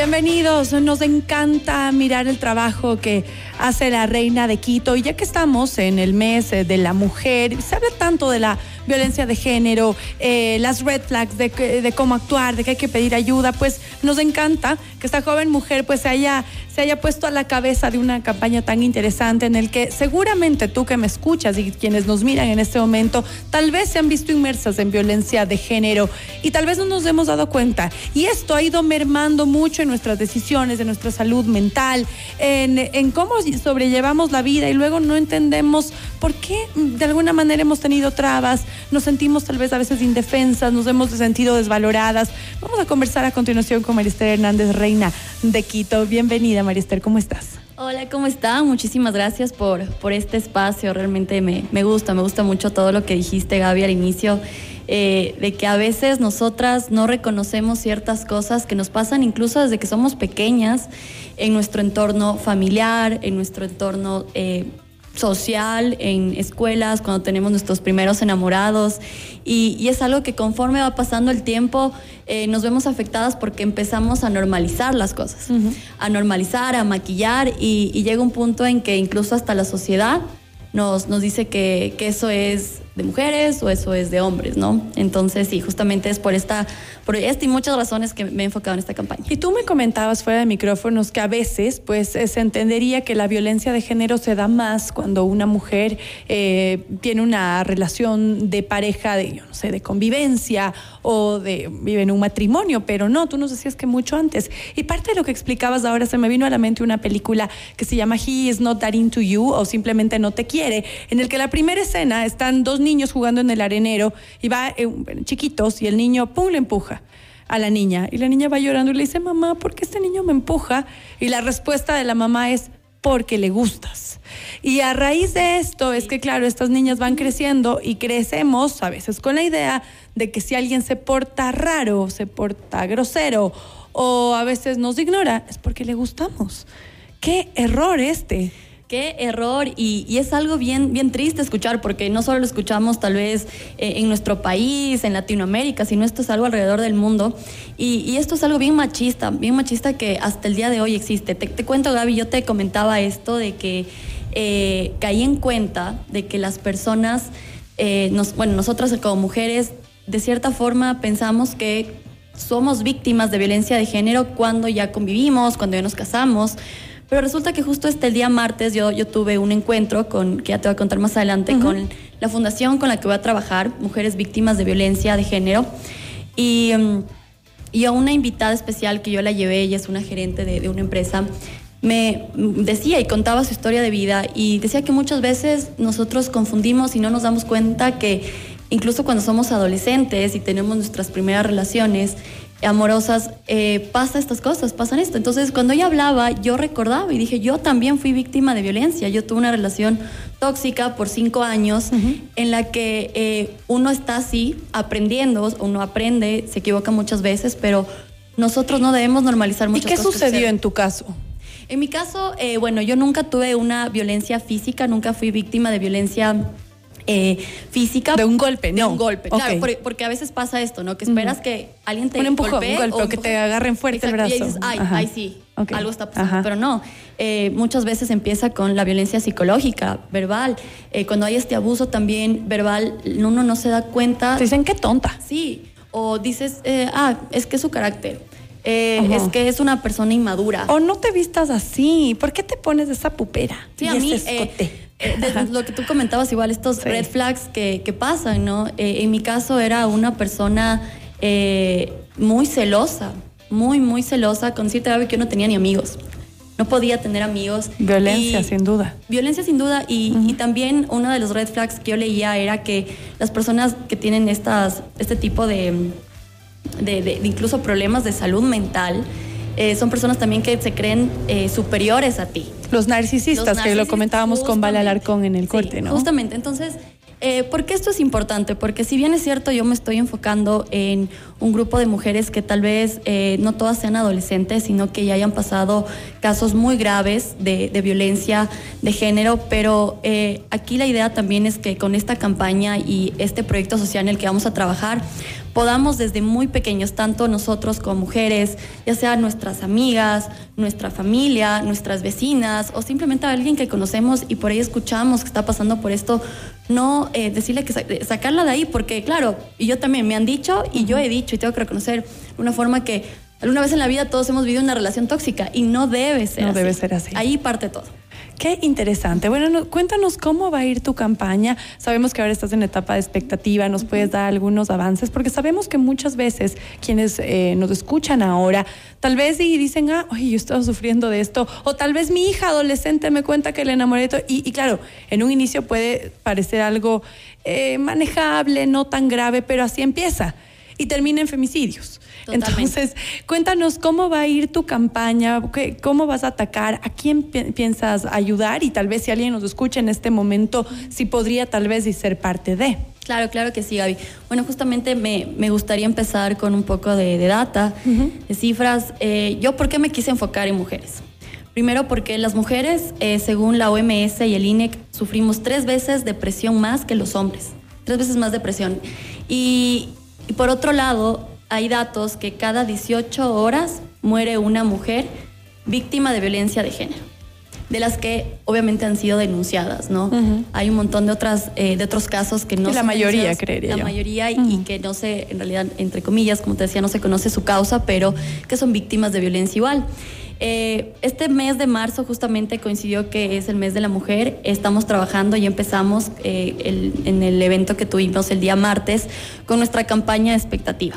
Bienvenidos, nos encanta mirar el trabajo que hace la reina de Quito y ya que estamos en el mes eh, de la mujer, se habla tanto de la violencia de género, eh, las red flags de, cómo actuar, de que hay que pedir ayuda, pues nos encanta que esta joven mujer pues se haya, se haya puesto a la cabeza de una campaña tan interesante en el que seguramente tú que me escuchas y quienes nos miran en este momento, tal vez se han visto inmersas en violencia de género y tal vez no nos hemos dado cuenta. Y esto ha ido mermando mucho en nuestras decisiones, en nuestra salud mental, en, en cómo sobrellevamos la vida y luego no entendemos por qué de alguna manera hemos tenido trabas, nos sentimos tal vez a veces indefensas, nos hemos sentido desvaloradas. Vamos a conversar a continuación con Marister Hernández, reina de Quito. Bienvenida, Marister, ¿cómo estás? Hola, ¿cómo están? Muchísimas gracias por, por este espacio. Realmente me, me gusta, me gusta mucho todo lo que dijiste, Gaby, al inicio. Eh, de que a veces nosotras no reconocemos ciertas cosas que nos pasan incluso desde que somos pequeñas en nuestro entorno familiar, en nuestro entorno eh, social, en escuelas, cuando tenemos nuestros primeros enamorados. Y, es algo que conforme va pasando el tiempo eh, nos vemos afectadas porque empezamos a normalizar las cosas, a normalizar, a maquillar y, llega un punto en que incluso hasta la sociedad nos, nos dice que, que eso es de mujeres o eso es de hombres, ¿no? Entonces, sí, justamente es por esta, por esta y muchas razones que me he enfocado en esta campaña. Y tú me comentabas fuera de micrófonos que a veces, pues, eh, se entendería que la violencia de género se da más cuando una mujer eh, tiene una relación de pareja, de, yo no sé, de convivencia o de vive en un matrimonio, pero no, tú nos decías que mucho antes. Y parte de lo que explicabas ahora se me vino a la mente una película que se llama He is not that into you o simplemente no te quiere, en el que la primera escena están dos niños jugando en el arenero y va eh, chiquitos y el niño, ¡pum!, le empuja a la niña. Y la niña va llorando y le dice, mamá, ¿por qué este niño me empuja? Y la respuesta de la mamá es, porque le gustas. Y a raíz de esto es que, claro, estas niñas van creciendo y crecemos a veces con la idea de que si alguien se porta raro, se porta grosero o a veces nos ignora, es porque le gustamos. Qué error este. Qué error. Y, es algo bien, bien triste escuchar porque no solo lo escuchamos tal vez eh, en nuestro país, en Latinoamérica, sino esto es algo alrededor del mundo. Y, esto es algo bien machista, bien machista que hasta el día de hoy existe. Te, cuento Gaby, yo te comentaba esto de que eh, caí en cuenta de que las personas, eh, bueno, nosotras como mujeres, de cierta forma pensamos que somos víctimas de violencia de género cuando ya convivimos, cuando ya nos casamos pero resulta que justo este día martes yo, yo tuve un encuentro con, que ya te voy a contar más adelante, con la fundación con la que voy a trabajar, Mujeres Víctimas de Violencia de Género. Y, mm, y a una invitada especial que yo la llevé, ella es una gerente de, de una empresa, me decía y contaba su historia de vida y decía que muchas veces nosotros confundimos y no nos damos cuenta que incluso cuando somos adolescentes y tenemos nuestras primeras relaciones, amorosas, eh, pasa estas cosas, pasan esto. Entonces, cuando ella hablaba, yo recordaba y dije, yo también fui víctima de violencia. Yo tuve una relación tóxica por cinco años en la que eh, uno está así, aprendiendo, uno aprende, se equivoca muchas veces, pero nosotros no debemos normalizar muchas cosas. ¿Y qué sucedió en tu caso? En mi caso, eh, bueno, yo nunca tuve una violencia física, nunca fui víctima de violencia eh, física. De un golpe, no. un golpe, claro, porque, a veces pasa esto, ¿no? Que esperas que alguien te un empujón, golpee, un golpe, o que te agarren fuerte el brazo. Y dices, ay, ay, sí, algo está pasando. Pero no, eh, muchas veces empieza con la violencia psicológica, verbal. Eh, cuando hay este abuso también verbal, uno no se da cuenta. Te dicen, qué tonta. Sí, o dices, ah, es que es su carácter. Es que es una persona inmadura. O no te vistas así. ¿Por qué te pones esa pupera? Sí, a mí, eh, lo que tú comentabas, igual estos red flags que, pasan, ¿no? Eh, en mi caso era una persona eh, muy celosa, muy, muy celosa, con siete que yo no tenía ni amigos. No podía tener amigos. Violencia, sin duda. Violencia, sin duda. Y, también uno de los red flags que yo leía era que las personas que tienen estas, este tipo de, de incluso problemas de salud mental, eh, son personas también que se creen eh, superiores a ti. Los narcisistas, que lo comentábamos con Val Alarcón en el corte, ¿no? Justamente, entonces, eh, ¿por qué esto es importante? Porque si bien es cierto, yo me estoy enfocando en un grupo de mujeres que tal vez no todas sean adolescentes, sino que ya hayan pasado casos muy graves de, violencia de género, pero aquí la idea también es que con esta campaña y este proyecto social en el que vamos a trabajar, podamos desde muy pequeños, tanto nosotros como mujeres, ya sea nuestras amigas, nuestra familia, nuestras vecinas o simplemente alguien que conocemos y por ahí escuchamos que está pasando por esto, no eh, decirle que sacarla de ahí, porque claro, y yo también me han dicho y yo he dicho y tengo que reconocer una forma que alguna vez en la vida todos hemos vivido una relación tóxica y no debe ser no debe ser así. Ahí parte todo. Qué interesante. Bueno, cuéntanos cómo va a ir tu campaña. Sabemos que ahora estás en etapa de expectativa, nos puedes dar algunos avances, porque sabemos que muchas veces quienes eh, nos escuchan ahora, tal vez y dicen, ah, oye, yo estaba sufriendo de esto, o tal vez mi hija adolescente me cuenta que le enamoré. Y, y claro, en un inicio puede parecer algo eh, manejable, no tan grave, pero así empieza y termina en femicidios. Entonces, cuéntanos cómo va a ir tu campaña, cómo vas a atacar, a quién piensas ayudar y tal vez si alguien nos escucha en este momento, si podría tal vez y ser parte de. Claro, claro que sí, Gaby. Bueno, justamente me, gustaría empezar con un poco de, data, de cifras. Eh, yo, ¿por qué me quise enfocar en mujeres? Primero porque las mujeres, eh, según la OMS y el INEC, sufrimos tres veces depresión más que los hombres. Tres veces más depresión. Y, y por otro lado, hay datos que cada 18 horas muere una mujer víctima de violencia de género, de las que obviamente han sido denunciadas, ¿no? Hay un montón de otras eh, de otros casos que no la mayoría creería la mayoría y, que no sé, en realidad entre comillas, como te decía, no se conoce su causa, pero que son víctimas de violencia igual. Eh, este mes de marzo justamente coincidió que es el mes de la mujer. Estamos trabajando y empezamos eh, en el evento que tuvimos el día martes con nuestra campaña expectativa.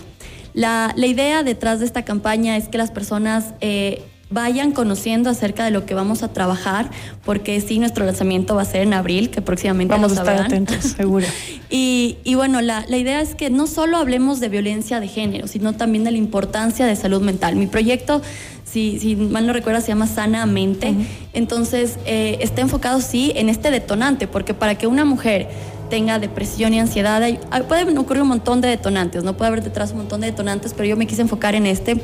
La, idea detrás de esta campaña es que las personas eh, vayan conociendo acerca de lo que vamos a trabajar, porque sí, nuestro lanzamiento va a ser en abril, que próximamente vamos a estar atentos, seguro. y, bueno, la, idea es que no solo hablemos de violencia de género, sino también de la importancia de salud mental. Mi proyecto si, si, mal no recuerdo, se llama Sanamente. Entonces, eh, está enfocado, sí, en este detonante, porque para que una mujer tenga depresión y ansiedad. Hay, pueden ocurrir un montón de detonantes, no puede haber detrás un montón de detonantes, pero yo me quise enfocar en este.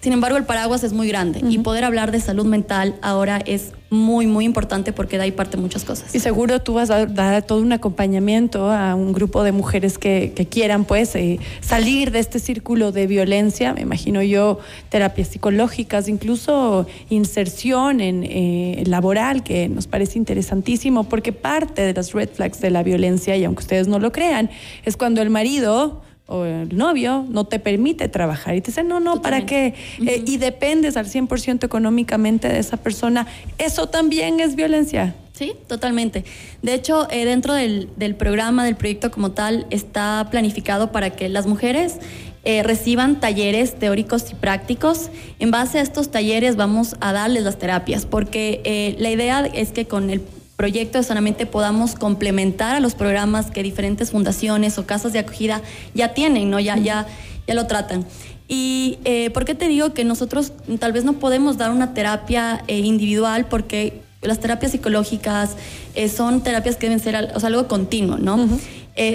Sin embargo, el paraguas es muy grande y poder hablar de salud mental ahora es muy, muy importante porque de ahí parte muchas cosas. Y seguro tú vas a dar todo un acompañamiento a un grupo de mujeres que, quieran pues eh, salir de este círculo de violencia, me imagino yo, terapias psicológicas, incluso inserción en eh, laboral, que nos parece interesantísimo porque parte de las red flags de la violencia, y aunque ustedes no lo crean, es cuando el marido o el novio no te permite trabajar y te dice, no, no, ¿para qué? Eh, y dependes al 100% económicamente de esa persona. Eso también es violencia. Sí, totalmente. De hecho, eh, dentro del, programa, del proyecto como tal, está planificado para que las mujeres eh, reciban talleres teóricos y prácticos. En base a estos talleres vamos a darles las terapias, porque la idea es que con el proyecto de Sanamente podamos complementar a los programas que diferentes fundaciones o casas de acogida ya tienen, ¿no? Ya, ya, ya lo tratan. ¿Y eh, por qué te digo que nosotros tal vez no podemos dar una terapia eh, individual? Porque las terapias psicológicas eh, son terapias que deben ser algo continuo, ¿no?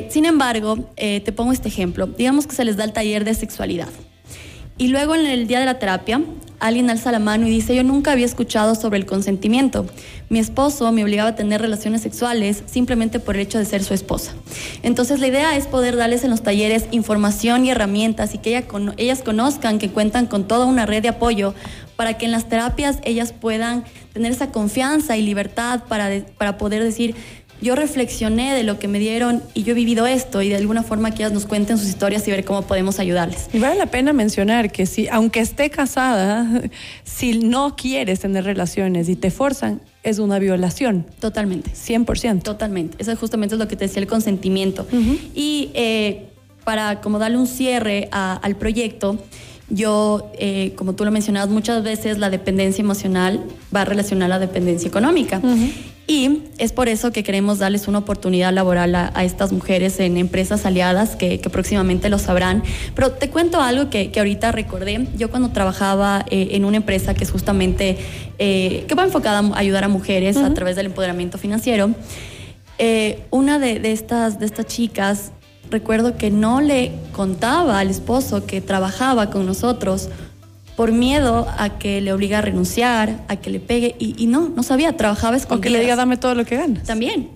sin embargo, te pongo este ejemplo. Digamos que se les da el taller de sexualidad. Y luego en el día de la terapia alguien alza la mano y dice, yo nunca había escuchado sobre el consentimiento. Mi esposo me obligaba a tener relaciones sexuales simplemente por el hecho de ser su esposa. Entonces la idea es poder darles en los talleres información y herramientas y que ellas conozcan que cuentan con toda una red de apoyo para que en las terapias ellas puedan tener esa confianza y libertad para, para poder decir, yo reflexioné de lo que me dieron y yo he vivido esto y de alguna forma que ellas nos cuenten sus historias y ver cómo podemos ayudarles. Y vale la pena mencionar que si, aunque esté casada, si no quieres tener relaciones y te forzan, es una violación. Totalmente. 100%. Totalmente. Eso justamente es lo que te decía el consentimiento. Y eh, para como darle un cierre al proyecto, yo, eh, como tú lo mencionabas, muchas veces la dependencia emocional va a relacionar a la dependencia económica. Y es por eso que queremos darles una oportunidad laboral a, estas mujeres en empresas aliadas que, próximamente lo sabrán. Pero te cuento algo que, ahorita recordé. Yo cuando trabajaba eh, en una empresa que es justamente, eh, que va enfocada a ayudar a mujeres a través del empoderamiento financiero, una de, de, estas, de estas chicas recuerdo que no le contaba al esposo que trabajaba con nosotros por miedo a que le obliga a renunciar, a que le pegue, y, no, no sabía, trabajaba escondidas. O que le diga dame todo lo que ganas. También,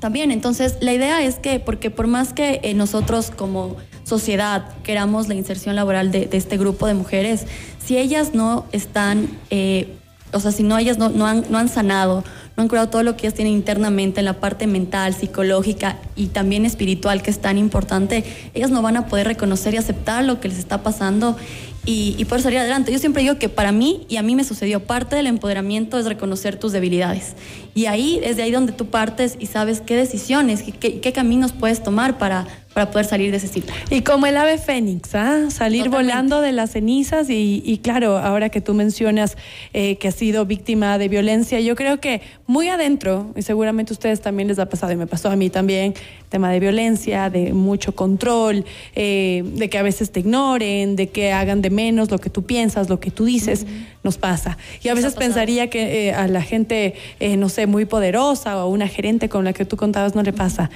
también. Entonces, la idea es que, porque por más que eh, nosotros como sociedad queramos la inserción laboral de, este grupo de mujeres, si ellas no están, eh, o sea, si no ellas no, han, no han sanado, no han curado todo lo que ellas tienen internamente en la parte mental, psicológica y también espiritual, que es tan importante, ellas no van a poder reconocer y aceptar lo que les está pasando y, y, poder salir adelante. Yo siempre digo que para mí, y a mí me sucedió, parte del empoderamiento es reconocer tus debilidades. Y ahí, desde ahí donde tú partes y sabes qué decisiones, qué caminos puedes tomar para, para poder salir de ese ciclo. Y como el ave fénix, ¿ah? salir volando de las cenizas y, claro, ahora que tú mencionas eh, que has sido víctima de violencia, yo creo que muy adentro, y seguramente a ustedes también les ha pasado y me pasó a mí también, tema de violencia, de mucho control, eh, de que a veces te ignoren, de que hagan de menos lo que tú piensas, lo que tú dices, nos pasa. Y a veces pensaría que eh, a la gente, no sé, muy poderosa o una gerente con la que tú contabas no le pasa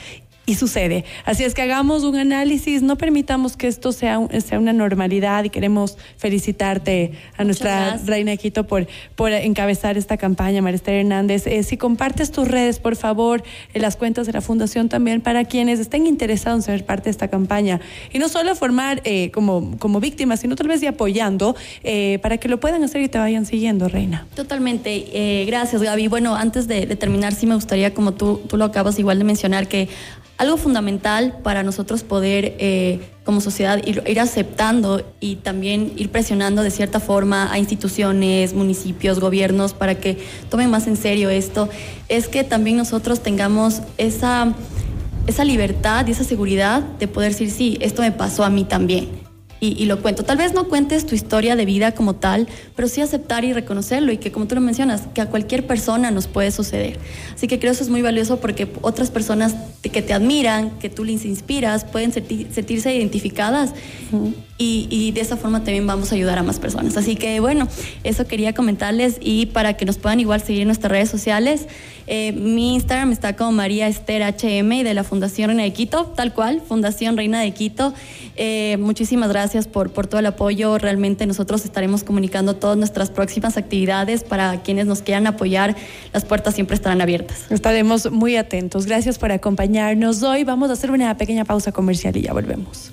y sucede. Así es que hagamos un análisis, no permitamos que esto sea, sea una normalidad y queremos felicitarte a nuestra reina Quito por, por encabezar esta campaña, Maristela Hernández. Eh, si compartes tus redes, por favor, en las cuentas de la Fundación también para quienes estén interesados en ser parte de esta campaña y no solo formar eh, como, como víctimas, sino tal vez y apoyando eh, para que lo puedan hacer y te vayan siguiendo, reina. Totalmente. gracias, Gaby. Bueno, antes de, de terminar, sí me gustaría, como tú, tú lo acabas igual de mencionar, que algo fundamental para nosotros poder eh, como sociedad ir, aceptando y también ir presionando de cierta forma a instituciones, municipios, gobiernos para que tomen más en serio esto, es que también nosotros tengamos esa, esa libertad y esa seguridad de poder decir, sí, esto me pasó a mí también y, lo cuento. Tal vez no cuentes tu historia de vida como tal, pero sí aceptar y reconocerlo y que como tú lo mencionas, que a cualquier persona nos puede suceder. Así que creo eso es muy valioso porque otras personas que te admiran, que tú les inspiras, pueden sentirse identificadas y, y, de esa forma también vamos a ayudar a más personas. Así que bueno, eso quería comentarles y para que nos puedan igual seguir en nuestras redes sociales. Eh, mi Instagram está como María Esther HM de la Fundación Reina de Quito, tal cual, Fundación Reina de Quito. Eh, muchísimas gracias por, por todo el apoyo. Realmente nosotros estaremos comunicando todas nuestras próximas actividades para quienes nos quieran apoyar. Las puertas siempre estarán abiertas. Estaremos muy atentos. Gracias por acompañarnos hoy. Vamos a hacer una pequeña pausa comercial y ya volvemos.